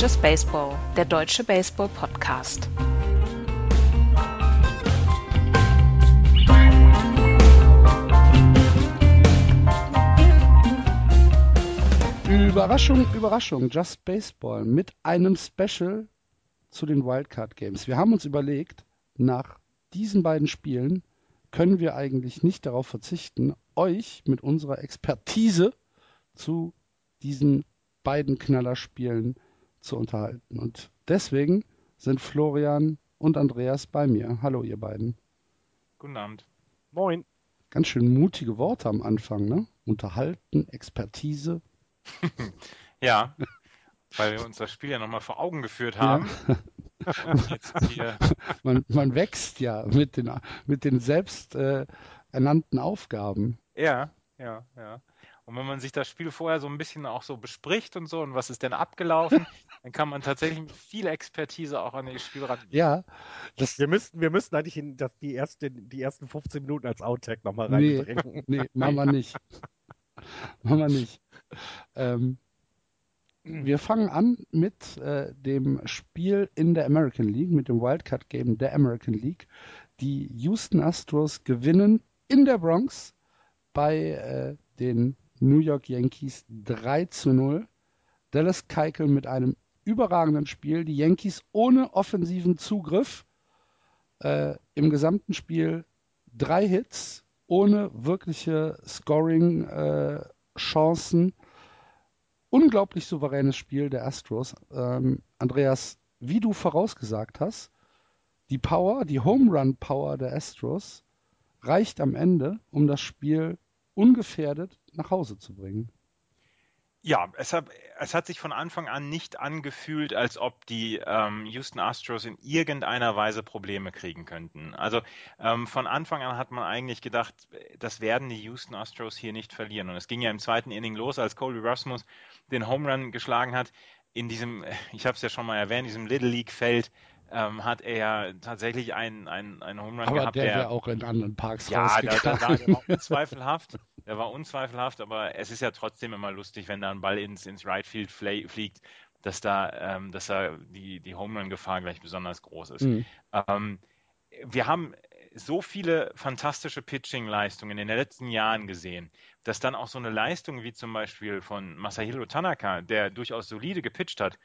Just Baseball, der deutsche Baseball-Podcast. Überraschung, Überraschung, Just Baseball mit einem Special zu den Wildcard Games. Wir haben uns überlegt, nach diesen beiden Spielen können wir eigentlich nicht darauf verzichten, euch mit unserer Expertise zu diesen beiden Knallerspielen zu unterhalten. Und deswegen sind Florian und Andreas bei mir. Hallo, ihr beiden. Guten Abend. Moin. Ganz schön mutige Worte am Anfang, ne? Unterhalten, Expertise. ja, weil wir uns das Spiel ja nochmal vor Augen geführt haben. Ja. man, man, wächst ja mit den, mit den selbst äh, ernannten Aufgaben. Ja, ja, ja. Und wenn man sich das Spiel vorher so ein bisschen auch so bespricht und so und was ist denn abgelaufen, dann kann man tatsächlich mit viel Expertise auch an das Spiel ran. Ja, das wir müssten, wir müssten eigentlich in das, die, erste, die ersten 15 Minuten als Outtake nochmal reinbringen. Nee, nee, machen wir nicht. machen wir nicht. Ähm, wir fangen an mit äh, dem Spiel in der American League, mit dem Wildcard Game der American League. Die Houston Astros gewinnen in der Bronx bei äh, den New York Yankees 3 zu 0. Dallas Keuchel mit einem überragenden Spiel. Die Yankees ohne offensiven Zugriff. Äh, Im gesamten Spiel drei Hits, ohne wirkliche Scoring-Chancen. Äh, Unglaublich souveränes Spiel der Astros. Ähm, Andreas, wie du vorausgesagt hast, die Power, die Home Run Power der Astros reicht am Ende, um das Spiel ungefährdet nach Hause zu bringen. Ja, es hat, es hat sich von Anfang an nicht angefühlt, als ob die ähm, Houston Astros in irgendeiner Weise Probleme kriegen könnten. Also ähm, von Anfang an hat man eigentlich gedacht, das werden die Houston Astros hier nicht verlieren. Und es ging ja im zweiten Inning los, als Colby Rasmus den Home Run geschlagen hat. In diesem, ich habe es ja schon mal erwähnt, diesem Little League Feld ähm, hat er tatsächlich einen, einen, einen Home Run aber gehabt. Aber der wäre auch in anderen Parks Ja, da, da, da, der war unzweifelhaft. Der war unzweifelhaft, aber es ist ja trotzdem immer lustig, wenn da ein Ball ins, ins Right Field fliegt, dass da, ähm, dass da die, die Home Run-Gefahr gleich besonders groß ist. Mhm. Ähm, wir haben so viele fantastische Pitching-Leistungen in den letzten Jahren gesehen, dass dann auch so eine Leistung wie zum Beispiel von Masahiro Tanaka, der durchaus solide gepitcht hat,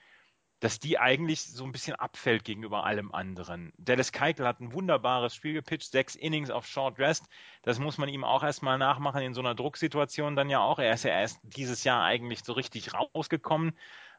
dass die eigentlich so ein bisschen abfällt gegenüber allem anderen. Dallas Keuchel hat ein wunderbares Spiel gepitcht, sechs Innings auf Short Rest. Das muss man ihm auch erstmal nachmachen in so einer Drucksituation dann ja auch. Er ist ja erst dieses Jahr eigentlich so richtig rausgekommen.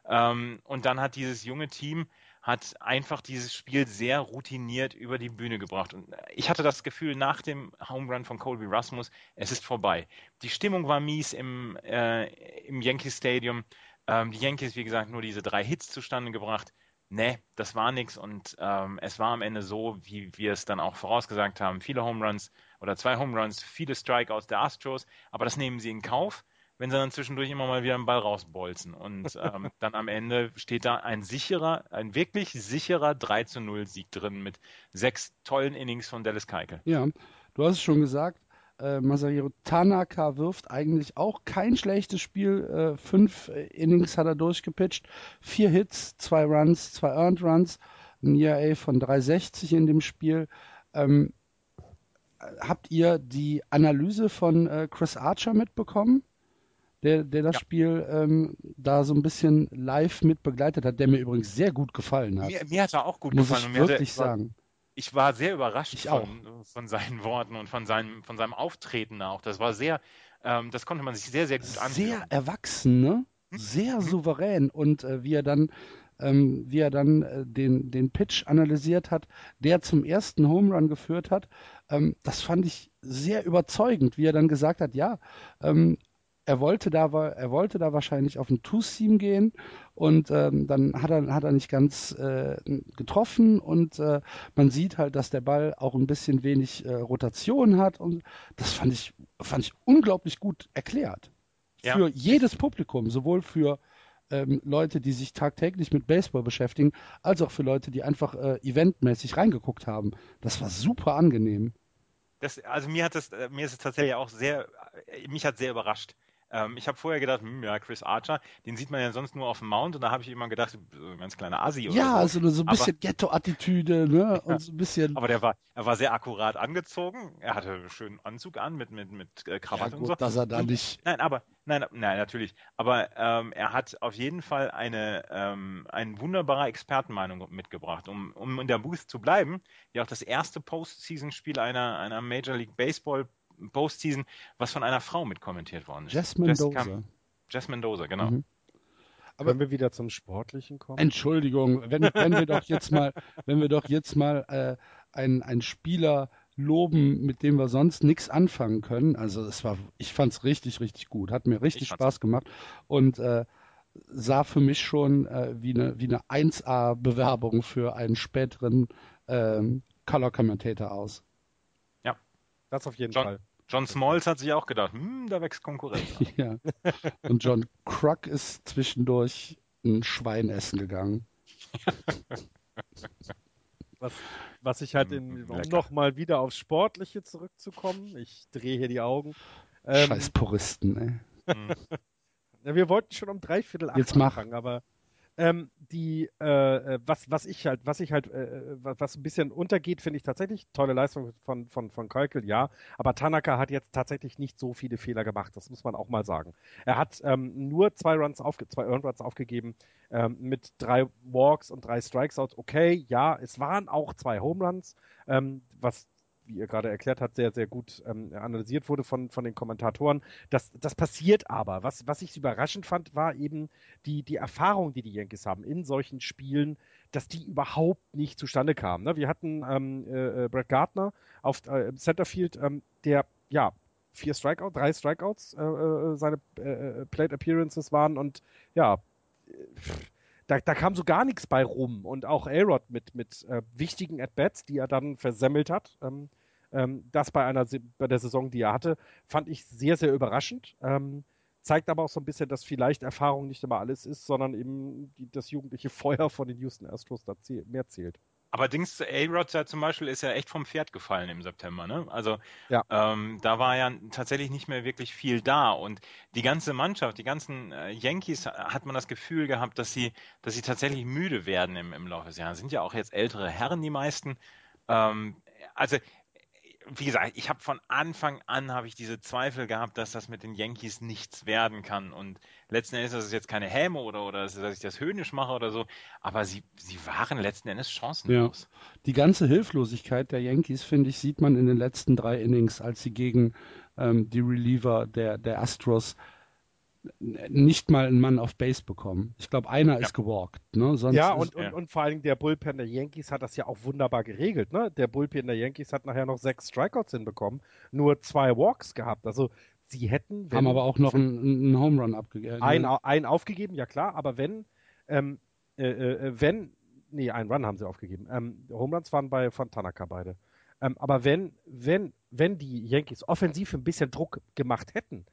Ähm, und dann hat dieses junge Team hat einfach dieses Spiel sehr routiniert über die Bühne gebracht. Und ich hatte das Gefühl nach dem Home Run von Colby Rasmus, es ist vorbei. Die Stimmung war mies im, äh, im Yankee Stadium. Ähm, die Yankees, wie gesagt, nur diese drei Hits zustande gebracht. Nee, das war nichts und ähm, es war am Ende so, wie wir es dann auch vorausgesagt haben. Viele Home Runs oder zwei Home Runs, viele Strikeouts der Astros, aber das nehmen sie in Kauf, wenn sie dann zwischendurch immer mal wieder einen Ball rausbolzen. Und ähm, dann am Ende steht da ein sicherer, ein wirklich sicherer 3 zu 0 Sieg drin mit sechs tollen Innings von Dallas Keuchel. Ja, du hast es schon gesagt, äh, Masahiro Tanaka wirft eigentlich auch kein schlechtes Spiel. Äh, fünf Innings hat er durchgepitcht. Vier Hits, zwei Runs, zwei Earned Runs. Ein ERA von 360 in dem Spiel. Ähm, habt ihr die Analyse von äh, Chris Archer mitbekommen? Der, der das ja. Spiel ähm, da so ein bisschen live mit begleitet hat, der mir übrigens sehr gut gefallen hat. Mir, mir hat er auch gut Muss gefallen. Muss ich wirklich sagen ich war sehr überrascht von, von, seinen Worten und von seinem, von seinem Auftreten auch. Das war sehr, ähm, das konnte man sich sehr, sehr gut ansehen. Sehr erwachsen, ne? Hm? Sehr mhm. souverän. Und äh, wie er dann, ähm, wie er dann äh, den, den Pitch analysiert hat, der zum ersten Home Run geführt hat, ähm, das fand ich sehr überzeugend, wie er dann gesagt hat, ja, ähm, er wollte da, er wollte da wahrscheinlich auf ein Two-Seam gehen und ähm, dann hat er, hat er nicht ganz äh, getroffen und äh, man sieht halt, dass der Ball auch ein bisschen wenig äh, Rotation hat und das fand ich, fand ich unglaublich gut erklärt. Ja. Für jedes Publikum, sowohl für ähm, Leute, die sich tagtäglich mit Baseball beschäftigen, als auch für Leute, die einfach äh, eventmäßig reingeguckt haben. Das war super angenehm. Das, also mir hat es, äh, mir ist es tatsächlich auch sehr, äh, mich hat sehr überrascht ähm, ich habe vorher gedacht, hm, ja, Chris Archer, den sieht man ja sonst nur auf dem Mount und da habe ich immer gedacht, so ein ganz kleiner Asi oder Ja, so. also so ein bisschen Ghetto-Attitüde, ne? Und so ein bisschen. Aber der war, er war sehr akkurat angezogen. Er hatte einen schönen Anzug an mit, mit, mit äh, ja, Krawatte gut, und so. dass er da nicht. Nein, aber nein, nein, natürlich. Aber ähm, er hat auf jeden Fall eine, ähm, eine wunderbare Expertenmeinung mitgebracht, um, um in der Booth zu bleiben. Ja, auch das erste Postseason-Spiel einer, einer Major League Baseball Postseason, was von einer Frau mitkommentiert worden ist. Jess Mendoza. Jess Mendoza, genau. Mhm. Aber- Können wir wieder zum Sportlichen kommen? Entschuldigung, wenn, wenn wir doch jetzt mal, wenn wir doch jetzt mal äh, einen, einen Spieler loben, mit dem wir sonst nichts anfangen können. Also es war, ich fand es richtig, richtig gut. Hat mir richtig Spaß gemacht und äh, sah für mich schon äh, wie eine, wie eine 1A-Bewerbung für einen späteren ähm, Color Commentator aus. Das auf jeden John- Fall. John Smalls hat sich auch gedacht, hm, da wächst Konkurrenz. Ja. Und John Kruk ist zwischendurch ein Schwein essen gegangen. Was, was ich halt, in, Mm, um lecker. nochmal wieder aufs Sportliche zurückzukommen, ich drehe hier die Augen. Ähm, Scheiß Puristen, ey. Hm. Ja, wir wollten schon um dreiviertel acht Jetzt mach. anfangen, aber ähm, die, äh, äh, was, was ich halt, was ich halt, äh, was, was ein bisschen untergeht, finde ich tatsächlich, tolle Leistung von, von, von Keukel, ja, aber Tanaka hat jetzt tatsächlich nicht so viele Fehler gemacht, das muss man auch mal sagen. Er hat ähm, nur zwei Runs aufge zwei Earned Runs aufgegeben, ähm, mit drei Walks und drei Strikeouts, okay, ja, es waren auch zwei Home Runs, ähm, was wie ihr gerade erklärt habt, sehr, sehr gut ähm, analysiert wurde von, von den Kommentatoren. Das, das passiert aber. Was, was ich überraschend fand, war eben die, die Erfahrung, die die Yankees haben in solchen Spielen, dass die überhaupt nicht zustande kam. Ne? Wir hatten ähm, äh, äh, Brett Gardner auf äh, im Centerfield, ähm, der ja vier Strikeouts, drei Strikeouts äh, äh, seine äh, Plate Appearances waren und ja, da, da kam so gar nichts bei rum. Und auch A-Rod mit, mit wichtigen At-Bats, die er dann versemmelt hat. Ähm, das bei einer bei der Saison, die er hatte, fand ich sehr, sehr überraschend. Ähm, zeigt aber auch so ein bisschen, dass vielleicht Erfahrung nicht immer alles ist, sondern eben die, das jugendliche Feuer von den Houston Astros da zäh mehr zählt. Aber Dings, A-Rod ja zum Beispiel ist ja echt vom Pferd gefallen im September, ne? Also Ja. ähm, da war ja tatsächlich nicht mehr wirklich viel da und die ganze Mannschaft, die ganzen äh, Yankees äh, hat man das Gefühl gehabt, dass sie, dass sie tatsächlich müde werden im, im Laufe des Jahres. Sind ja auch jetzt ältere Herren, die meisten. Ähm, also wie gesagt, ich habe von Anfang an habe ich diese Zweifel gehabt, dass das mit den Yankees nichts werden kann. Und letzten Endes ist es jetzt keine Häme oder, oder dass ich das höhnisch mache oder so, aber sie, sie waren letzten Endes chancenlos. Die ganze Hilflosigkeit der Yankees, finde ich, sieht man in den letzten drei Innings, als sie gegen ähm, die Reliever der, der Astros nicht mal einen Mann auf Base bekommen. Ich glaube, einer ist gewalkt. Ne? Sonst ja, ist, und, und, ja. und vor allen Dingen der Bullpen der Yankees hat das ja auch wunderbar geregelt. Ne? Der Bullpen der Yankees hat nachher noch sechs Strikeouts hinbekommen, nur zwei Walks gehabt. Also sie hätten, wenn, haben aber auch noch einen, einen Home Run abgegeben. ein, ein aufgegeben, ja klar, aber wenn, ähm, äh, äh, wenn, nee, einen Run haben sie aufgegeben. Ähm, Home Runs waren bei von Tanaka beide. Ähm, aber wenn, wenn, wenn die Yankees offensiv ein bisschen Druck gemacht hätten,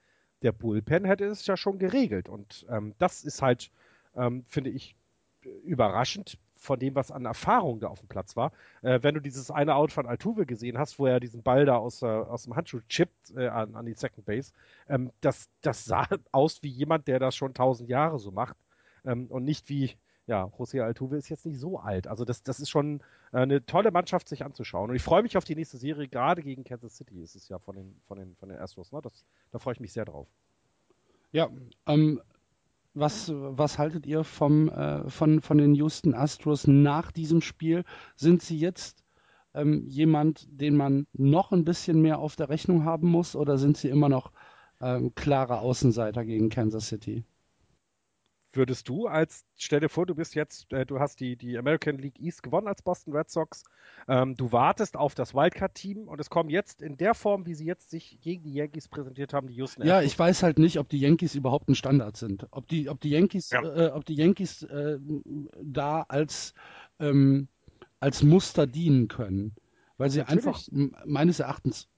der Bullpen hätte es ja schon geregelt. Und ähm, das ist halt, ähm, finde ich, überraschend von dem, was an Erfahrung da auf dem Platz war. Äh, wenn du dieses eine Out von Altuve gesehen hast, wo er diesen Ball da aus, äh, aus dem Handschuh chippt äh, an, an die Second Base, ähm, das, das sah aus wie jemand, der das schon tausend Jahre so macht ähm, und nicht wie, ja, José Altuve ist jetzt nicht so alt. Also das, das ist schon äh, eine tolle Mannschaft, sich anzuschauen. Und ich freue mich auf die nächste Serie, gerade gegen Kansas City ist es ja von den, von den, von den Astros. Ne? Das, da freue ich mich sehr drauf. Ja, ähm, was, was haltet ihr vom, äh, von, von den Houston Astros nach diesem Spiel? Sind sie jetzt ähm, jemand, den man noch ein bisschen mehr auf der Rechnung haben muss oder sind sie immer noch ähm, klare Außenseiter gegen Kansas City? Würdest du als, stell dir vor, du bist jetzt, äh, du hast die, die American League East gewonnen als Boston Red Sox, ähm, du wartest auf das Wildcard-Team und es kommen jetzt in der Form, wie sie jetzt sich gegen die Yankees präsentiert haben, die Houston Ja, Astros. ich weiß halt nicht, ob die Yankees überhaupt ein Standard sind. Ob die, ob die Yankees, Ja. äh, ob die Yankees äh, da als, ähm, als Muster dienen können. Weil sie Natürlich. einfach meines Erachtens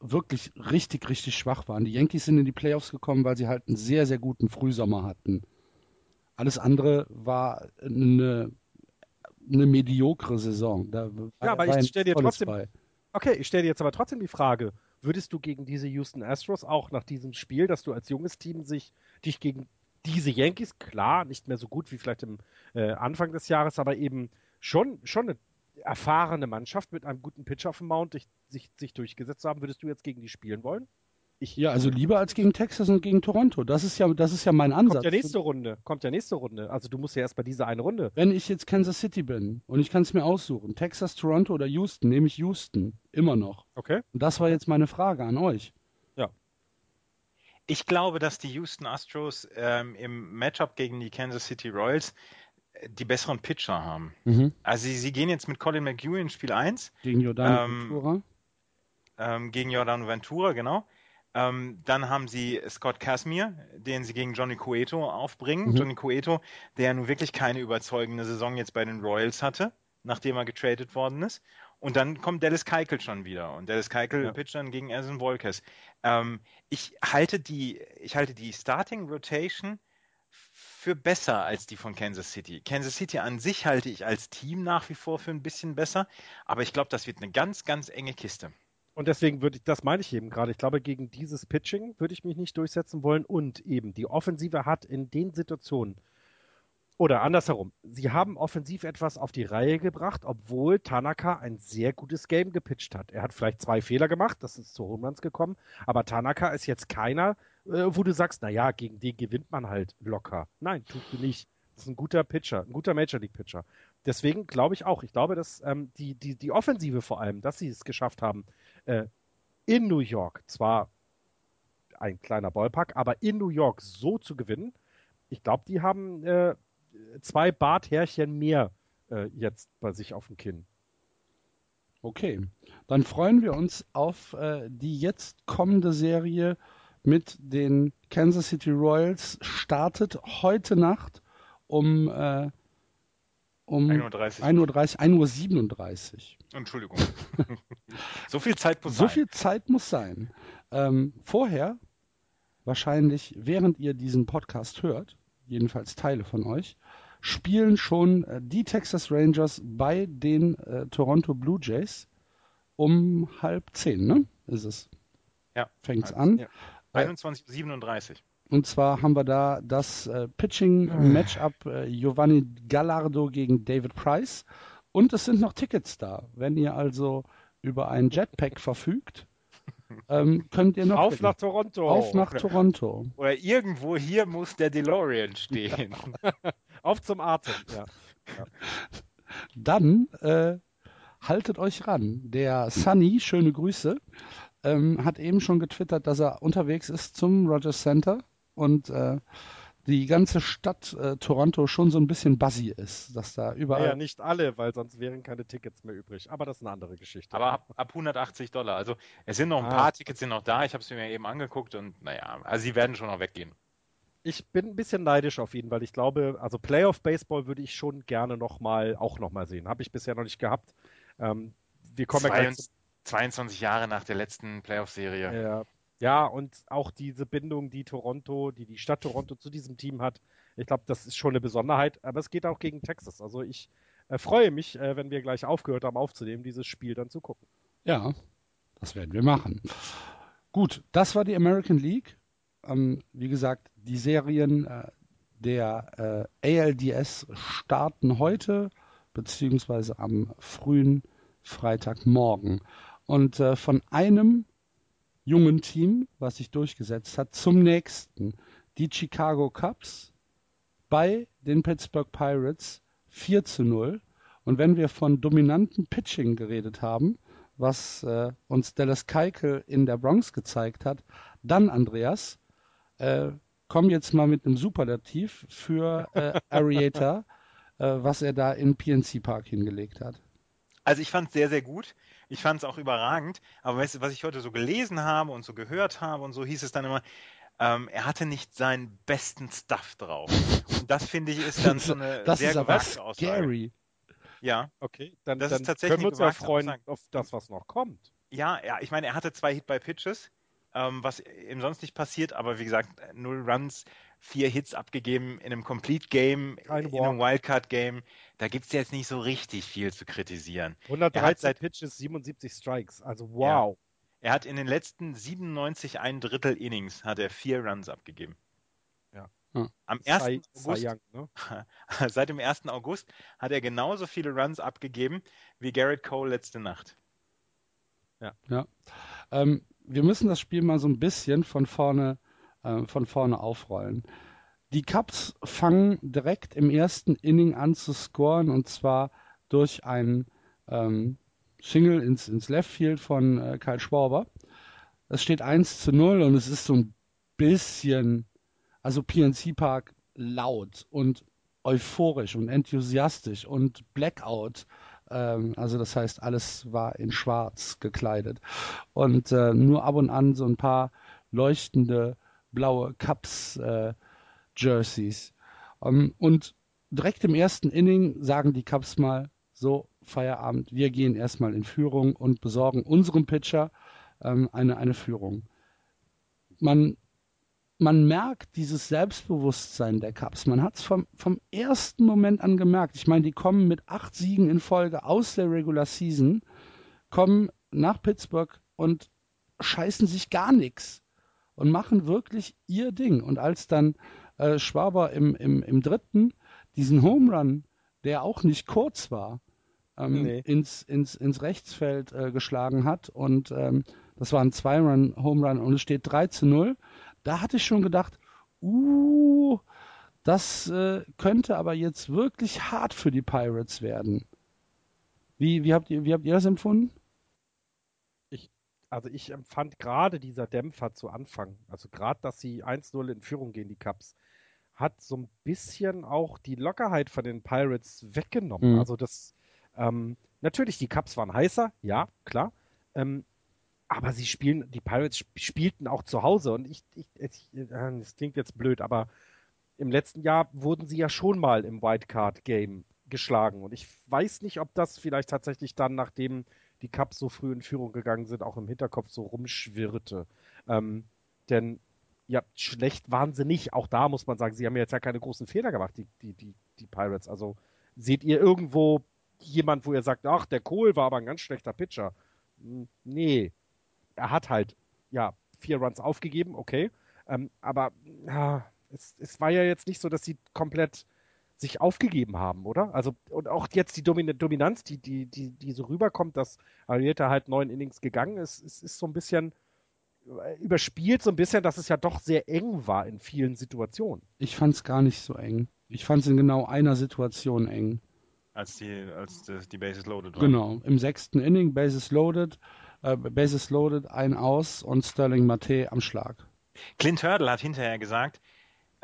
wirklich richtig, richtig schwach waren. Die Yankees sind in die Playoffs gekommen, weil sie halt einen sehr, sehr guten Frühsommer hatten. Alles andere war eine, eine mediokre Saison. Da Ja, aber ich ein stell dir trotzdem- bei. Okay, ich stelle dir jetzt aber trotzdem die Frage, würdest du gegen diese Houston Astros auch nach diesem Spiel, dass du als junges Team sich dich gegen diese Yankees, klar, nicht mehr so gut wie vielleicht im äh, Anfang des Jahres, aber eben schon, schon eine erfahrene Mannschaft mit einem guten Pitcher auf dem Mount sich, sich, sich durchgesetzt haben, würdest du jetzt gegen die spielen wollen? Ich, ja, also lieber als gegen Texas und gegen Toronto. Das ist ja, das ist ja mein Ansatz. Kommt ja nächste Runde. Kommt ja nächste Runde. Also du musst ja erst bei dieser eine Runde. Wenn ich jetzt Kansas City bin und ich kann es mir aussuchen, Texas, Toronto oder Houston, nehme ich Houston. Immer noch. Okay. Und das war jetzt meine Frage an euch. Ja. Ich glaube, dass die Houston Astros ähm, im Matchup gegen die Kansas City Royals äh, die besseren Pitcher haben. Mhm. Also sie, sie, gehen jetzt mit Colin McHugh in Spiel 1. Gegen Jordan ähm, Ventura. Ähm, gegen Jordan Ventura, genau. Ähm, dann haben sie Scott Casimir, den sie gegen Johnny Cueto aufbringen. Mhm. Johnny Cueto, der nun wirklich keine überzeugende Saison jetzt bei den Royals hatte, nachdem er getradet worden ist. Und dann kommt Dallas Keuchel schon wieder. Und Dallas Keuchel ja. pitcht dann gegen Essen Volkes. Ähm, ich halte die, ich halte die Starting Rotation für besser als die von Kansas City. Kansas City an sich halte ich als Team nach wie vor für ein bisschen besser, aber ich glaube, das wird eine ganz, ganz enge Kiste. Und deswegen würde ich, das meine ich eben gerade. Ich glaube, gegen dieses Pitching würde ich mich nicht durchsetzen wollen. Und eben, die Offensive hat in den Situationen, oder andersherum, sie haben offensiv etwas auf die Reihe gebracht, obwohl Tanaka ein sehr gutes Game gepitcht hat. Er hat vielleicht zwei Fehler gemacht, das ist zu Homeruns gekommen, aber Tanaka ist jetzt keiner, äh, wo du sagst, naja, gegen den gewinnt man halt locker. Nein, tust du nicht. Das ist ein guter Pitcher, ein guter Major League Pitcher. Deswegen glaube ich auch, ich glaube, dass ähm, die, die, die Offensive vor allem, dass sie es geschafft haben, äh, in New York, zwar ein kleiner Ballpark, aber in New York so zu gewinnen, ich glaube, die haben äh, zwei Barthärchen mehr äh, jetzt bei sich auf dem Kinn. Okay, dann freuen wir uns auf äh, die jetzt kommende Serie mit den Kansas City Royals. Startet heute Nacht um äh, um 1.30 Uhr. 1.37 Uhr. Entschuldigung. so viel Zeit muss so sein. So viel Zeit muss sein. Ähm, vorher, wahrscheinlich während ihr diesen Podcast hört, jedenfalls Teile von euch, spielen schon äh, die Texas Rangers bei den äh, Toronto Blue Jays um halb zehn, ne? Ist es. Ja. Fängt's an. Ja. 21.37 Uhr. Und zwar haben wir da das äh, Pitching-Matchup äh, Giovanni Gallardo gegen David Price. Und es sind noch Tickets da. Wenn ihr also über ein Jetpack verfügt, ähm, könnt ihr noch. Auf nach Toronto. Auf nach Toronto. Oder irgendwo hier muss der DeLorean stehen. Auf zum Atem, ja. ja. Dann äh, haltet euch ran. Der Sunny, schöne Grüße, ähm, hat eben schon getwittert, dass er unterwegs ist zum Rogers Center und äh, die ganze Stadt äh, Toronto schon so ein bisschen buzzy ist, dass da überall. Ja, nicht alle, weil sonst wären keine Tickets mehr übrig. Aber das ist eine andere Geschichte. Aber ab, ab 180 Dollar. Also es sind noch ein ah. paar Tickets sind noch da. Ich habe es mir eben angeguckt und naja, also sie werden schon noch weggehen. Ich bin ein bisschen neidisch auf ihn, weil ich glaube, also Playoff Baseball würde ich schon gerne noch mal, auch noch mal sehen. Habe ich bisher noch nicht gehabt. Ähm, wir kommen 22, ja 22 Jahre nach der letzten Playoff-Serie. Ja, ja, und auch diese Bindung, die Toronto, die die Stadt Toronto zu diesem Team hat, ich glaube, das ist schon eine Besonderheit. Aber es geht auch gegen Texas. Also ich äh, freue mich, äh, wenn wir gleich aufgehört haben aufzunehmen, dieses Spiel dann zu gucken. Ja, das werden wir machen. Gut, das war die American League. Ähm, wie gesagt, die Serien äh, der äh, ALDS starten heute, beziehungsweise am frühen Freitagmorgen. Und äh, von einem jungen Team, was sich durchgesetzt hat, zum nächsten. Die Chicago Cubs bei den Pittsburgh Pirates 4 zu 0. Und wenn wir von dominanten Pitching geredet haben, was äh, uns Dallas Keuchel in der Bronx gezeigt hat, dann, Andreas, äh, komm jetzt mal mit einem Superlativ für äh, Arieta, äh, was er da im PNC Park hingelegt hat. Also ich fand es sehr, sehr gut. Ich fand es auch überragend. Aber weißt du, was ich heute so gelesen habe und so gehört habe und so hieß es dann immer, ähm, er hatte nicht seinen besten Stuff drauf. Und das finde ich ist dann so eine das sehr ist aber scary. Ja. Okay, dann, das dann ist tatsächlich können wir uns ja freuen auf das, was noch kommt. Ja, ja, ich meine, er hatte zwei Hit-by-Pitches, ähm, was ihm sonst nicht passiert, aber wie gesagt, null Runs, vier Hits abgegeben in einem Complete Game, in einem Wildcard Game. Da gibt es jetzt nicht so richtig viel zu kritisieren. 113 Pitches, 77 Strikes. Also wow. Ja. Er hat in den letzten 97 ein Drittel Innings hat er vier Runs abgegeben. Ja. Am 1. Cy- August, Cy Young, ne? seit dem 1. August hat er genauso viele Runs abgegeben wie Garrett Cole letzte Nacht. Ja. Ähm, wir müssen das Spiel mal so ein bisschen von vorne, äh, von vorne aufrollen. Die Cubs fangen direkt im ersten Inning an zu scoren und zwar durch einen ähm, Single ins, ins Left Field von äh, Kyle Schwarber. Es steht 1 zu 0 und es ist so ein bisschen, also PNC Park laut und euphorisch und enthusiastisch und Blackout. Ähm, also das heißt, alles war in schwarz gekleidet. Und äh, nur ab und an so ein paar leuchtende blaue Cups äh. Ähm, und direkt im ersten Inning sagen die Cubs mal so, Feierabend, wir gehen erstmal in Führung und besorgen unserem Pitcher ähm, eine, eine Führung. Man, man merkt dieses Selbstbewusstsein der Cubs. Man hat es vom, vom ersten Moment an gemerkt. Ich meine, die kommen mit acht Siegen in Folge aus der Regular Season, kommen nach Pittsburgh und scheißen sich gar nichts und machen wirklich ihr Ding. Und als dann äh, Schwaber im, im, im dritten diesen Home Run, der auch nicht kurz war, ähm, Nee. ins, ins, ins Rechtsfeld äh, geschlagen hat und ähm, das war ein Zwei-Run-Home Run und es steht 3 zu 0, da hatte ich schon gedacht, uh, das äh, könnte aber jetzt wirklich hart für die Pirates werden. Wie, wie, habt, ihr, wie habt ihr das empfunden? Also ich empfand gerade dieser Dämpfer zu Anfang, also gerade, dass sie 1-0 in Führung gehen, die Cubs, hat so ein bisschen auch die Lockerheit von den Pirates weggenommen. Mhm. Also das, ähm, natürlich, die Cubs waren heißer, ja, klar. Ähm, aber sie spielen, die Pirates sp- spielten auch zu Hause und ich, ich, ich äh, das klingt jetzt blöd, aber im letzten Jahr wurden sie ja schon mal im Wildcard-Game geschlagen und ich weiß nicht, ob das vielleicht tatsächlich dann, nachdem die Cubs so früh in Führung gegangen sind, auch im Hinterkopf so rumschwirrte. Ähm, denn ja, schlecht waren sie nicht. Auch da muss man sagen, sie haben jetzt ja keine großen Fehler gemacht, die, die, die, die Pirates. Also seht ihr irgendwo jemand, wo ihr sagt, ach, der Kohl war aber ein ganz schlechter Pitcher? Hm, Nee. Er hat halt, ja, vier Runs aufgegeben, okay. Ähm, aber ja, es, es war ja jetzt nicht so, dass sie komplett sich aufgegeben haben, oder? Also, und auch jetzt die Domin Dominanz, die, die, die, die so rüberkommt, dass Arietta halt neun Innings gegangen ist, es ist so ein bisschen äh, überspielt, so ein bisschen, dass es ja doch sehr eng war in vielen Situationen. Ich fand es gar nicht so eng. Ich fand es in genau einer Situation eng. Als die, als das, die Bases loaded waren. Genau, im sechsten Inning, Bases loaded, äh, Bases loaded, ein aus und Sterling Mate am Schlag. Clint Hurdle hat hinterher gesagt,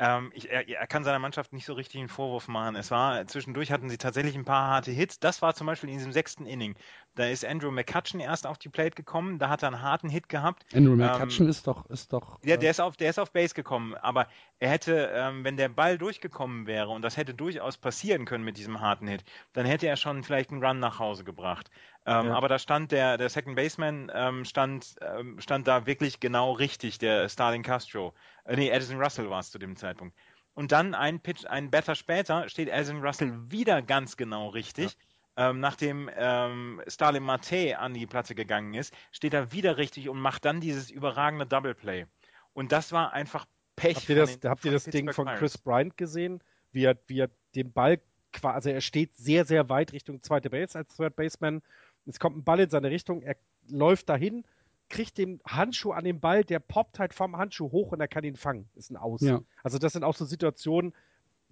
ähm, ich, er, er kann seiner Mannschaft nicht so richtig einen Vorwurf machen. Es war, zwischendurch hatten sie tatsächlich ein paar harte Hits. Das war zum Beispiel in diesem sechsten Inning. Da ist Andrew McCutcheon erst auf die Plate gekommen, da hat er einen harten Hit gehabt. Andrew McCutcheon ist doch, ist doch. Ja, äh, der ist auf, der ist auf Base gekommen, aber er hätte, ähm, wenn der Ball durchgekommen wäre und das hätte durchaus passieren können mit diesem harten Hit, dann hätte er schon vielleicht einen Run nach Hause gebracht. Ähm, Ja. Aber da stand der, der Second Baseman ähm, stand, ähm, stand da wirklich genau richtig, der Starling Castro. Äh, nee, Addison Russell war es zu dem Zeitpunkt. Und dann ein Pitch, ein Batter später steht Addison Russell wieder ganz genau richtig. Ähm, nachdem ähm, Starling Mate an die Platte gegangen ist, steht er wieder richtig und macht dann dieses überragende Double Play. Und das war einfach Pech. Habt ihr das, den- habt ihr das Ding von. Chris Bryant gesehen? Wie er, wie er den Ball quasi, also er steht sehr, sehr weit Richtung zweite Base als Third Baseman. Es kommt ein Ball in seine Richtung, er läuft dahin, kriegt den Handschuh an den Ball, der poppt halt vom Handschuh hoch und er kann ihn fangen. Ist ein Aus. Ja. Also das sind auch so Situationen,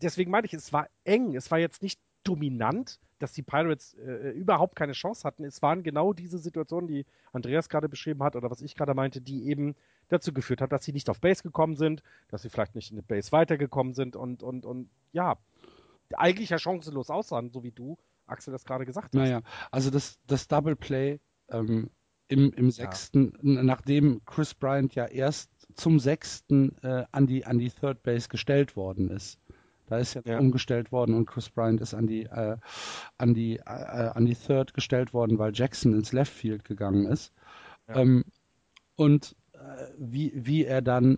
deswegen meine ich, es war eng, es war jetzt nicht dominant, dass die Pirates äh, überhaupt keine Chance hatten. Es waren genau diese Situationen, die Andreas gerade beschrieben hat oder was ich gerade meinte, die eben dazu geführt hat, dass sie nicht auf Base gekommen sind, dass sie vielleicht nicht in die Base weitergekommen sind und, und, und ja, eigentlich ja chancenlos aussahen, so wie du, Axel, das gerade gesagt hast. Naja, also das, das Double Play ähm, im, im sechsten, n- nachdem Chris Bryant ja erst zum sechsten äh, an, die, an die Third Base gestellt worden ist. Da ist jetzt Ja. umgestellt worden und Chris Bryant ist an die, äh, an die, äh, an die Third gestellt worden, weil Jackson ins Left Field gegangen ist. Ja. Ähm, und äh, wie, wie er dann,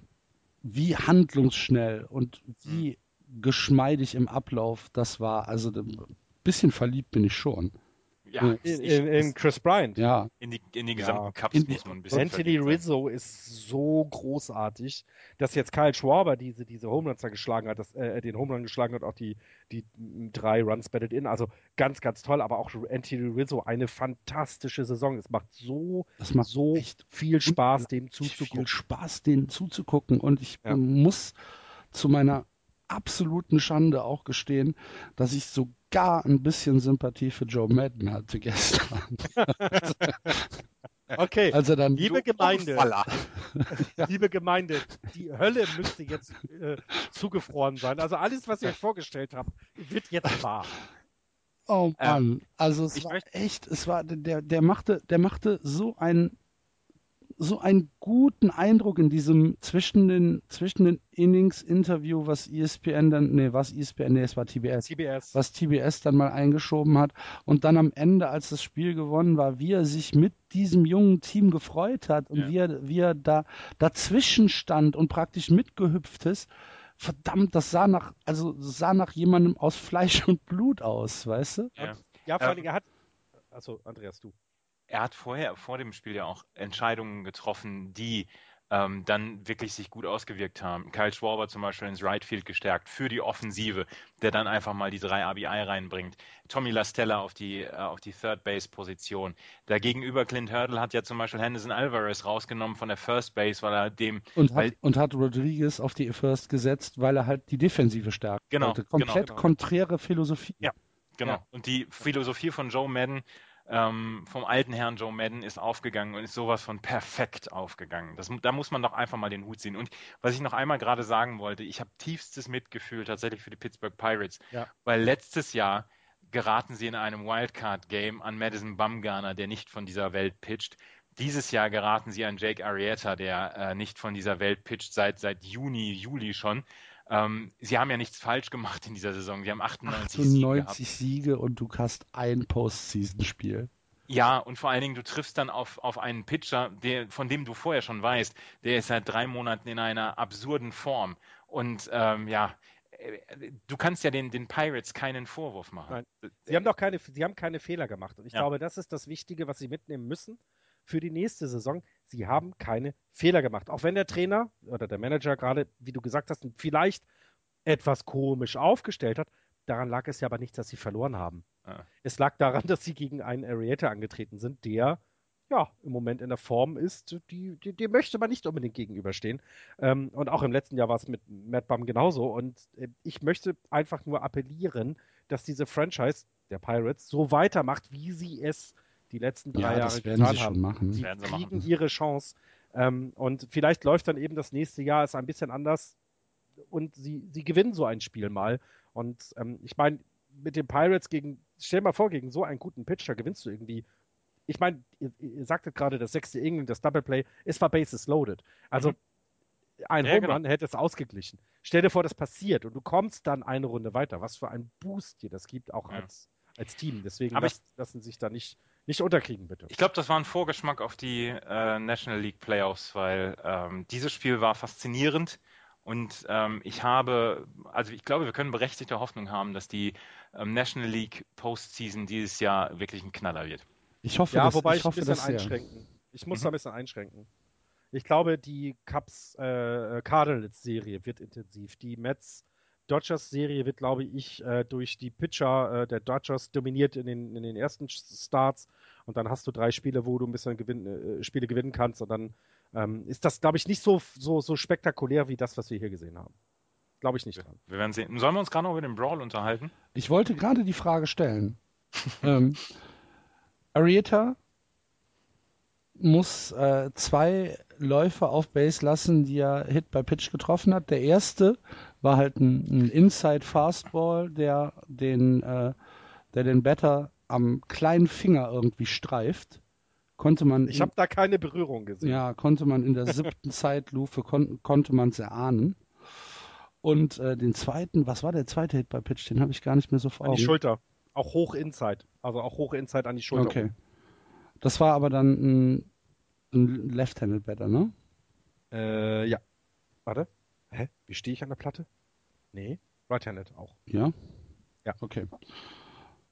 wie handlungsschnell und wie geschmeidig im Ablauf das war, also bisschen verliebt bin ich schon. Ja, in, in, in Chris Bryant. Ja. in die, in die gesamten Ja. Cups In- muss man ein bisschen Anthony. Rizzo ist so großartig, dass jetzt Kyle Schwarber diese, diese Home Runs da geschlagen hat, das, äh, den Home Run geschlagen hat, auch die, die drei Runs batted in. Also ganz, ganz toll, aber auch Anthony Rizzo eine fantastische Saison. Es macht so, Das macht so echt viel Spaß, dem viel zuzugucken. Spaß, denen zuzugucken. Und ich Ja. muss zu meiner absoluten Schande auch gestehen, dass ich sogar ein bisschen Sympathie für Joe Madden hatte gestern. Okay, Als er dann liebe Gemeinde, liebe Gemeinde, die Hölle müsste jetzt äh, zugefroren sein. Also alles, was ich euch vorgestellt habe, wird jetzt wahr. Oh Ähm, Mann, also es war echt, es war der, der machte, der machte so einen so einen guten Eindruck in diesem zwischen den zwischen den Innings Interview, was ESPN dann, nee, was ESPN, nee, es war TBS, CBS. was TBS dann mal eingeschoben hat und dann am Ende, als das Spiel gewonnen war, wie er sich mit diesem jungen Team gefreut hat und Ja. wie er, wie er da dazwischen stand und praktisch mitgehüpft ist. Verdammt, das sah nach, also sah nach jemandem aus Fleisch und Blut aus, weißt du? Ja. Ja, vor Dingen, er hat. Achso, Andreas, du. Er hat vorher, vor dem Spiel ja auch Entscheidungen getroffen, die ähm, dann wirklich sich gut ausgewirkt haben. Kyle Schwarber zum Beispiel ins Right Field gestärkt für die Offensive, der dann einfach mal die drei RBI reinbringt. Tommy Lastella auf die, äh, auf die Third Base Position. Dagegenüber Clint Hurdle hat ja zum Beispiel Henderson Alvarez rausgenommen von der First Base, weil er dem Und hat, und hat Rodriguez auf die First gesetzt, weil er halt die Defensive stärkt. Genau, wollte. Komplett genau. konträre Philosophie. Ja. Genau. Ja. Und die Philosophie von Joe Madden, ähm, vom alten Herrn Joe Madden, ist aufgegangen und ist sowas von perfekt aufgegangen. Das, da muss man doch einfach mal den Hut ziehen. Und was ich noch einmal gerade sagen wollte, ich habe tiefstes Mitgefühl tatsächlich für die Pittsburgh Pirates, Ja. weil letztes Jahr geraten sie in einem Wildcard-Game an Madison Bumgarner, der nicht von dieser Welt pitcht. Dieses Jahr geraten sie an Jake Arrieta, der äh, nicht von dieser Welt pitcht, seit, seit Juni, Juli schon. Ähm, sie haben ja nichts falsch gemacht in dieser Saison. Sie haben 98 Siege gehabt. 98 Siege und du hast ein Postseason-Spiel. Ja, und vor allen Dingen, du triffst dann auf, auf einen Pitcher, der, von dem du vorher schon weißt, der ist seit drei Monaten in einer absurden Form. Und ähm, ja, äh, du kannst ja den, den Pirates keinen Vorwurf machen. Nein. Sie haben doch keine, sie haben keine Fehler gemacht. Und ich Ja. glaube, das ist das Wichtige, was sie mitnehmen müssen für die nächste Saison. Sie haben keine Fehler gemacht. Auch wenn der Trainer oder der Manager gerade, wie du gesagt hast, vielleicht etwas komisch aufgestellt hat, daran lag es ja aber nicht, dass sie verloren haben. Ja. Es lag daran, dass sie gegen einen Arietta angetreten sind, der ja im Moment in der Form ist, die, die, dem möchte man nicht unbedingt gegenüberstehen. Ähm, und auch im letzten Jahr war es mit Matt Bum genauso. Und äh, ich möchte einfach nur appellieren, dass diese Franchise der Pirates so weitermacht, wie sie es die letzten drei Ja, Jahre das werden getan sie haben. schon machen. Sie Werden sie kriegen machen. ihre Chance. Ähm, und vielleicht läuft dann eben das nächste Jahr ist ein bisschen anders und sie, sie gewinnen so ein Spiel mal. Und ähm, ich meine, mit den Pirates gegen, stell dir mal vor, gegen so einen guten Pitcher gewinnst du irgendwie. Ich meine, ihr, ihr sagtet gerade, das sechste Inning, das Double Play, es war Bases loaded. Also Mhm. ein Ja, Home genau. Run hätte es ausgeglichen. Stell dir vor, das passiert und du kommst dann eine Runde weiter. Was für ein Boost dir das gibt, auch Ja. als, als Team. Deswegen Aber lass, lassen sich da nicht, nicht unterkriegen, bitte. Ich glaube, das war ein Vorgeschmack auf die äh, National League Playoffs, weil ähm, dieses Spiel war faszinierend und ähm, ich habe, also ich glaube, wir können berechtigte Hoffnung haben, dass die ähm, National League Postseason dieses Jahr wirklich ein Knaller wird. Ich hoffe, Ja, dass, wobei ich ich, ein hoffe bisschen das einschränken. Ich muss Mhm. da ein bisschen einschränken. Ich glaube, die Cubs äh, Cardinals Serie wird intensiv. Die Mets Dodgers Serie wird, glaube ich, äh, durch die Pitcher äh, der Dodgers dominiert in den, in den ersten Starts. Und dann hast du drei Spiele, wo du ein bisschen gewinn, äh, Spiele gewinnen kannst. Und dann ähm, ist das, glaube ich, nicht so, so, so spektakulär wie das, was wir hier gesehen haben. Glaube ich nicht dran. Wir werden sehen. Sollen wir uns gerade noch über den Brawl unterhalten? Ich wollte gerade die Frage stellen. ähm, Arieta muss äh, zwei Läufer auf Base lassen, die er Hit by Pitch getroffen hat. Der erste war halt ein, ein Inside Fastball, der den, äh, der den Batter am kleinen Finger irgendwie streift. Konnte man Ich habe da keine Berührung gesehen. ja, konnte man in der siebten Zeitlupe, kon konnte man es erahnen. Und äh, den zweiten, was war der zweite Hit bei Pitch? Den habe ich gar nicht mehr so vor An die Augen. Schulter. Auch hoch Inside. Also auch hoch Inside an die Schulter. Okay. Das war aber dann ein, ein Left-Handed Batter, ne? Äh, ja. Warte. Hä? Wie stehe ich an der Platte? Nee. Right-handed auch. Ja? Ja. Okay.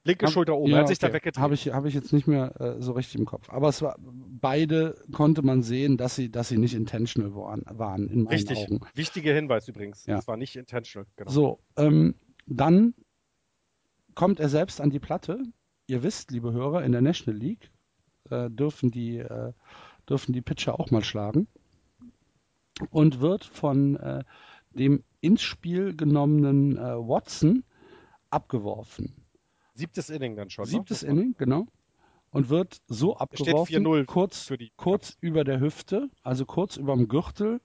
Linke Hab- Schulter oben, ja, hat sich da okay. weggedreht. Habe ich, hab ich jetzt nicht mehr äh, so richtig im Kopf. Aber es war, beide konnte man sehen, dass sie, dass sie nicht intentional waren, waren in meinen Richtig. Augen. Wichtiger Hinweis übrigens. Ja. Das war nicht intentional. Genau. So, ähm, dann kommt er selbst an die Platte. Ihr wisst, liebe Hörer, in der National League äh, dürfen, die, äh, dürfen die Pitcher auch mal schlagen. Und wird von äh, dem ins Spiel genommenen äh, Watson abgeworfen. Siebtes Inning dann schon. Siebtes ne? Muss man- Inning, genau. Und wird so abgeworfen, 4-0 kurz, für die kurz über der Hüfte, also kurz über dem Gürtel,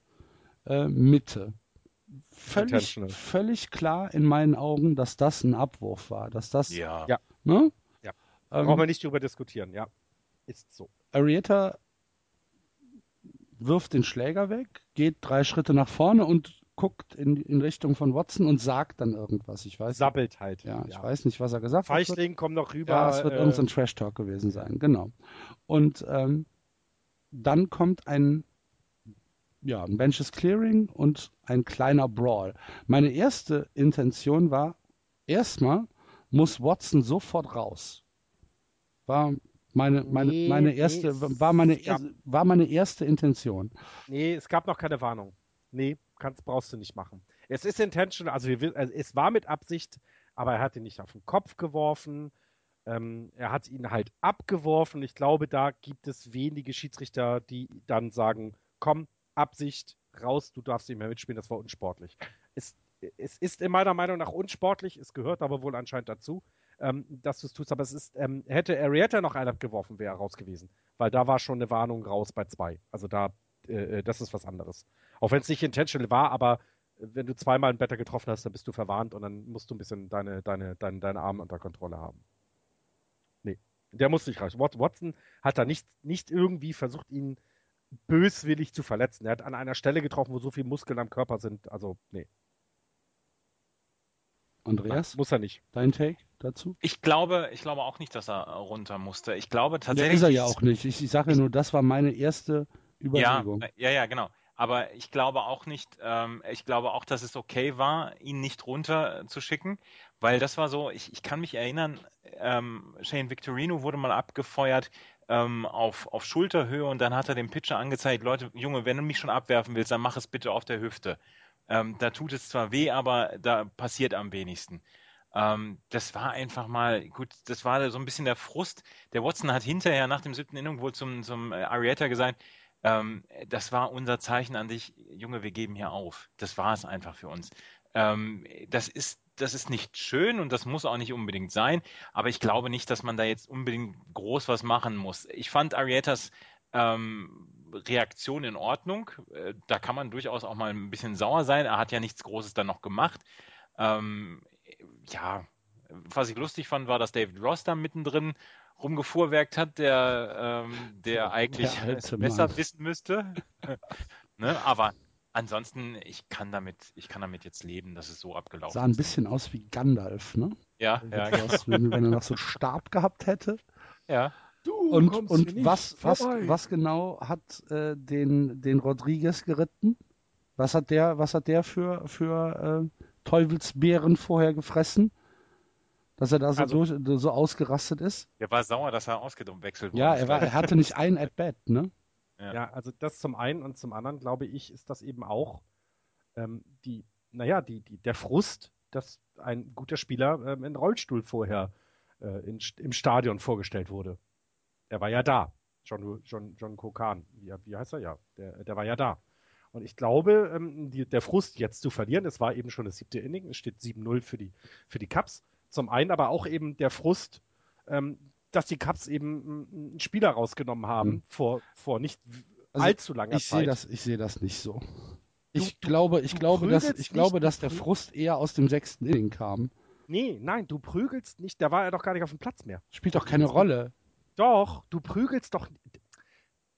äh, Mitte. Völlig, völlig klar in meinen Augen, dass das ein Abwurf war, dass das, Ja. Ja. ne? Ja. Ähm, Brauchen wir nicht drüber diskutieren, ja. Ist so. Arietta wirft den Schläger weg, geht drei Schritte nach vorne und guckt in, in Richtung von Watson und sagt dann irgendwas. Ich weiß, Sabbelt halt. ja, ich weiß nicht, was er gesagt hat. Feichling, komm noch rüber. Ja, es wird äh, irgendein Trash-Talk gewesen sein, genau. Und ähm, dann kommt ein, ja, ein Benches Clearing und ein kleiner Brawl. Meine erste Intention war, erstmal muss Watson sofort raus. War meine, meine, Nee, meine nee, erste, es- war meine, erste- war meine erste Intention. Nee, es gab noch keine Warnung. Nee, kannst, brauchst du nicht machen. Es ist intentional, also, wir, also es war mit Absicht, aber er hat ihn nicht auf den Kopf geworfen. Ähm, er hat ihn halt abgeworfen. Ich glaube, da gibt es wenige Schiedsrichter, die dann sagen, komm, Absicht, raus, du darfst nicht mehr mitspielen, das war unsportlich. Es, es ist in meiner Meinung nach unsportlich, es gehört aber wohl anscheinend dazu, ähm, dass du es tust, aber es ist, ähm, hätte Arietta noch einen abgeworfen, wäre er raus gewesen. Weil da war schon eine Warnung raus bei zwei. Also da, äh, das ist was anderes. Auch wenn es nicht intentional war, aber wenn du zweimal einen Better getroffen hast, dann bist du verwarnt und dann musst du ein bisschen deine, deine, deine, deine Arme unter Kontrolle haben. Nee, der muss nicht raus. Wat- Watson hat da nicht, nicht irgendwie versucht, ihn böswillig zu verletzen. Er hat an einer Stelle getroffen, wo so viele Muskeln am Körper sind. Also, nee, Andreas, muss er nicht. dein Take dazu? Ich glaube, ich glaube auch nicht, dass er runter musste. Ich glaube Ja, tatsächlich. ist er ja auch nicht. Ich, ich sage ja nur, das war meine erste Ja, Überlegung. ja, ja, genau. Aber ich glaube auch nicht, ähm, ich glaube auch, dass es okay war, ihn nicht runter zu schicken, weil das war so, ich, ich kann mich erinnern, ähm, Shane Victorino wurde mal abgefeuert ähm, auf, auf Schulterhöhe und dann hat er dem Pitcher angezeigt, Leute, Junge, wenn du mich schon abwerfen willst, dann mach es bitte auf der Hüfte. Ähm, da tut es zwar weh, aber da passiert am wenigsten. Ähm, das war einfach mal, gut, das war so ein bisschen der Frust. Der Watson hat hinterher nach dem siebten Inning wohl zum, zum äh, Arietta gesagt, ähm, das war unser Zeichen an dich, Junge, wir geben hier auf. Das war es einfach für uns. Ähm, das ist, das ist nicht schön und das muss auch nicht unbedingt sein, aber ich glaube nicht, dass man da jetzt unbedingt groß was machen muss. Ich fand Ariettas ähm, Reaktion in Ordnung. Äh, Da kann man durchaus auch mal ein bisschen sauer sein. Er hat ja nichts Großes dann noch gemacht. Ähm, ja, was ich lustig fand, war, dass David Ross da mittendrin rumgefuhrwerkt hat, der, ähm, der eigentlich Der besser Mann. wissen müsste. ne? Aber ansonsten, ich kann damit, ich kann damit jetzt leben, dass es so abgelaufen Sah ein ist. bisschen aus wie Gandalf, ne? Ja, ja, genau. Aus, wenn, wenn er noch so einen Stab gehabt hätte. ja. Du Und, und was, was, was genau hat äh, den, den Rodriguez geritten? Was hat der, was hat der für, für äh, Teufelsbeeren vorher gefressen? Dass er da so, Also- durch, so ausgerastet ist? Der war sauer, dass er ausgewechselt wurde. Ja, er, war, er hatte nicht ein At-Bat, ne? Ja. Ja, also das zum einen und zum anderen, glaube ich, ist das eben auch ähm, die, naja, die, die, der Frust, dass ein guter Spieler ähm, in Rollstuhl vorher äh, in, im Stadion vorgestellt wurde. Er war ja da. John, John, John Kokan, wie, wie heißt er? Ja, der, der war ja da. Und ich glaube, ähm, die, der Frust jetzt zu verlieren, es war eben schon das siebte Inning, es steht 7-0 für die, für die Cubs. Zum einen aber auch eben der Frust, ähm, dass die Cubs eben einen Spieler rausgenommen haben Hm. vor, vor nicht Also allzu langer Ich sehe Zeit. das, ich sehe das nicht so. Ich du- glaube, ich glaube, dass, ich glaube, dass der Frust eher aus dem sechsten Inning kam. Nee, nein, du prügelst nicht, da war er doch gar nicht auf dem Platz mehr. Spielt doch keine Rolle. Doch, du prügelst doch.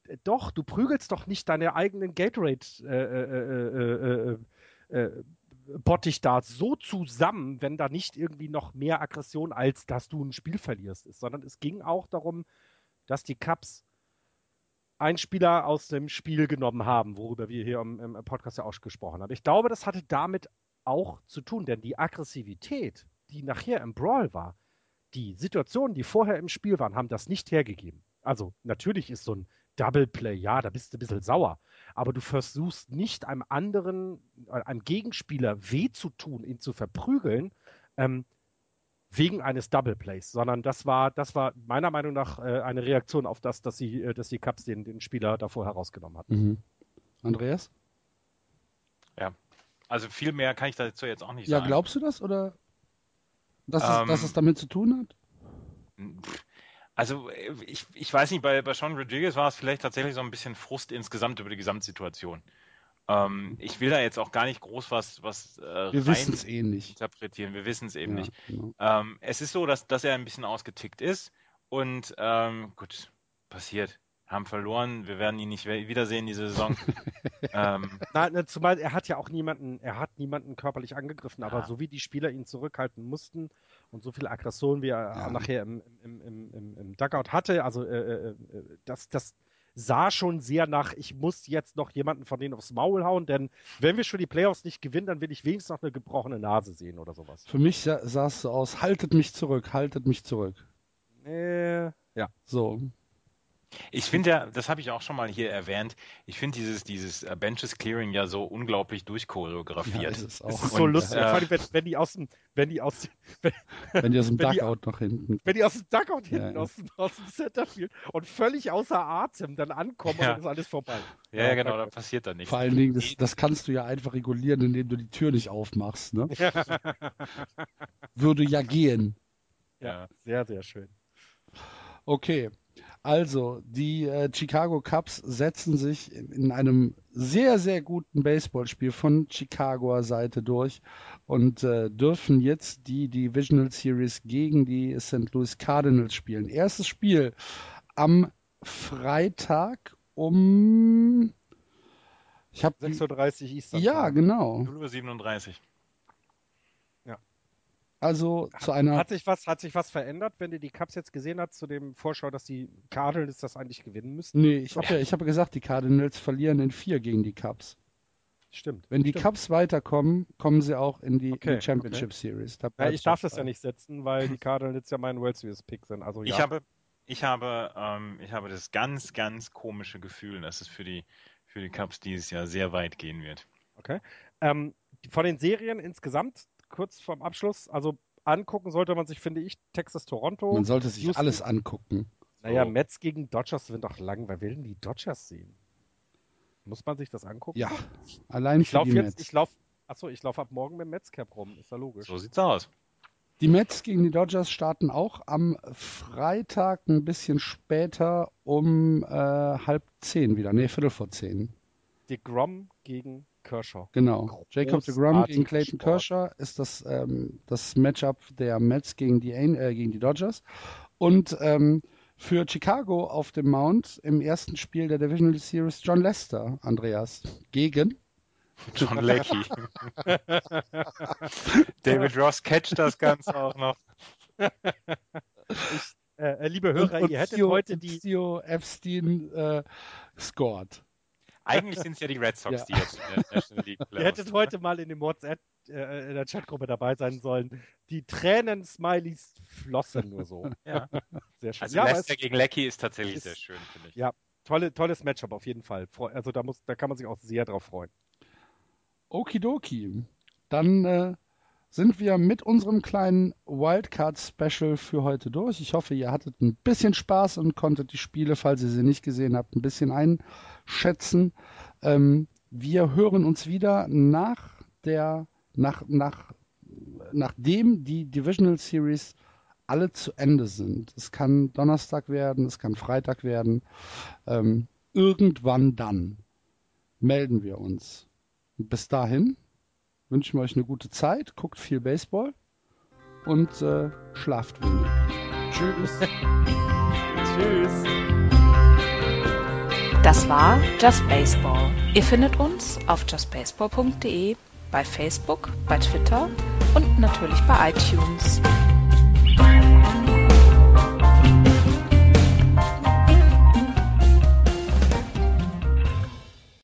äh, Doch, du prügelst doch nicht deine eigenen Gatorade äh, äh, äh, äh, äh, Bottich da so zusammen, wenn da nicht irgendwie noch mehr Aggression als dass du ein Spiel verlierst ist, sondern es ging auch darum, dass die Cubs einen Spieler aus dem Spiel genommen haben, worüber wir hier im, im Podcast ja auch gesprochen haben. Ich glaube, das hatte damit auch zu tun, denn die Aggressivität, die nachher im Brawl war, die Situationen, die vorher im Spiel waren, haben das nicht hergegeben. Also natürlich ist so ein Double Play, ja, da bist du ein bisschen sauer. Aber du versuchst nicht einem anderen, äh, einem Gegenspieler weh zu tun, ihn zu verprügeln, ähm, wegen eines Double Plays, sondern das war, das war meiner Meinung nach äh, eine Reaktion auf das, dass sie, äh, dass die Cups den, den Spieler davor herausgenommen hatten. Mhm. Andreas? Ja, also viel mehr kann ich dazu jetzt auch nicht Ja, sagen. glaubst du das oder dass, es, Ähm, dass es damit zu tun hat? Also ich, ich weiß nicht, bei, bei Sean Rodriguez war es vielleicht tatsächlich so ein bisschen Frust insgesamt über die Gesamtsituation. Ähm, ich will da jetzt auch gar nicht groß was, was äh, Wir rein wissen es eh nicht. interpretieren. Wir wissen es eben Ja, nicht. genau. Ähm, es ist so, dass, dass er ein bisschen ausgetickt ist und ähm, gut, passiert. Haben verloren, wir werden ihn nicht wiedersehen diese Saison. ähm, Nein, ne, zumal er hat ja auch niemanden, er hat niemanden körperlich angegriffen, aber Ja. so wie die Spieler ihn zurückhalten mussten und so viel Aggression, wie er Ja. nachher im, im, im, im, im Dugout hatte, also äh, äh, äh, das, das sah schon sehr nach, ich muss jetzt noch jemanden von denen aufs Maul hauen, denn wenn wir schon die Playoffs nicht gewinnen, dann will ich wenigstens noch eine gebrochene Nase sehen oder sowas. Für mich sa sah es so aus, haltet mich zurück, haltet mich zurück. Äh, ja. So. Ich finde ja, das habe ich auch schon mal hier erwähnt, ich finde dieses, dieses äh, Benches Clearing ja so unglaublich Ja, durchchoreografiert. ist es Das auch. ist so Und, lustig, äh, vor allem, wenn, wenn die aus dem, wenn die aus, wenn, Wenn die aus dem wenn die- noch hinten. wenn die aus dem Dugout Ja, hinten ja. Aus, dem, aus dem Centerfield und völlig außer Atem dann ankommen Ja. und dann ist alles vorbei. ja, ja, genau, da passiert dann nichts. Vor allen Dingen, das, das kannst du ja einfach regulieren, indem du die Tür nicht aufmachst. Ne? Würde ja gehen. Ja. Sehr, sehr schön. Okay, also die äh, Chicago Cubs setzen sich in, in einem sehr, sehr guten Baseballspiel von Chicagoer Seite durch und äh, dürfen jetzt die Divisional Series gegen die St. Louis Cardinals spielen. Erstes Spiel am Freitag um. Ich habe 36 Eastern. ja genau. 0.37 Uhr. Also zu einer Hat sich was, hat sich was verändert, wenn ihr die Cups jetzt gesehen habt, zu dem Vorschau, dass die Cardinals das eigentlich gewinnen müssten? Nee, ich habe ja, ich gesagt, die Cardinals verlieren in vier gegen die Cubs. Stimmt. Wenn die Stimmt. Cubs weiterkommen, kommen sie auch in die, in Okay, die Championship Series. Da Ja, ich darf das ja nicht setzen, weil die Cardinals ja mein World Series Pick sind. Also ja. Ich habe, ich habe, ähm, ich habe das ganz, ganz komische Gefühl, dass es für die, für die Cubs dieses Jahr sehr weit gehen wird. Ähm, von den Serien insgesamt, kurz vorm Abschluss, also angucken sollte man sich, finde ich, Texas Toronto. Man sollte sich Houston- alles angucken. Naja, So. Mets gegen Dodgers sind doch lang. Wer will denn die Dodgers sehen? Muss man sich das angucken? Ja, allein Ich für laufe die jetzt, Mets. ich laufe, achso, ich laufe ab morgen mit dem Mets-Cap rum. Ist ja logisch. So sieht's aus. Die Mets gegen die Dodgers starten auch am Freitag ein bisschen später um äh, halb zehn wieder. Nee, Viertel vor zehn. Die Grom gegen Kershaw. Genau. Jacob de Grom gegen Clayton Sport. Kershaw ist das, ähm, das Matchup der Mets gegen die, äh, gegen die Dodgers. Und ähm, für Chicago auf dem Mount im ersten Spiel der Divisional Series John Lester, Andreas, gegen John Leckie. David Ross catcht das Ganze auch noch. Äh, äh, liebe Hörer, und ihr hättet Theo- heute und die. Theo Epstein äh, scored. Eigentlich sind es ja die Red Sox, Ja. die jetzt in der National League Ihr Playoffs hättet heute mal in dem WhatsApp äh, in der Chatgruppe dabei sein sollen. Die Tränen-Smileys flossen nur so. Ja. Sehr schön. Also ja, es, gegen Leckie ist tatsächlich ist- sehr schön, finde ich. Ja. tolle, tolles Matchup auf jeden Fall. Also da muss, da kann man sich auch sehr drauf freuen. Okidoki. Dann äh, sind wir mit unserem kleinen Wildcard-Special für heute durch. Ich hoffe, ihr hattet ein bisschen Spaß und konntet die Spiele, falls ihr sie nicht gesehen habt, ein bisschen einschätzen. Ähm, wir hören uns wieder nach der, nach, nach, nachdem die Divisional Series alle zu Ende sind. Es kann Donnerstag werden, es kann Freitag werden. Ähm, irgendwann dann melden wir uns. Bis dahin wünschen wir euch eine gute Zeit, guckt viel Baseball und äh, schlaft wenig. Tschüss. Tschüss. Das war Just Baseball. Ihr findet uns auf justbaseball.de, bei Facebook, bei Twitter und natürlich bei iTunes.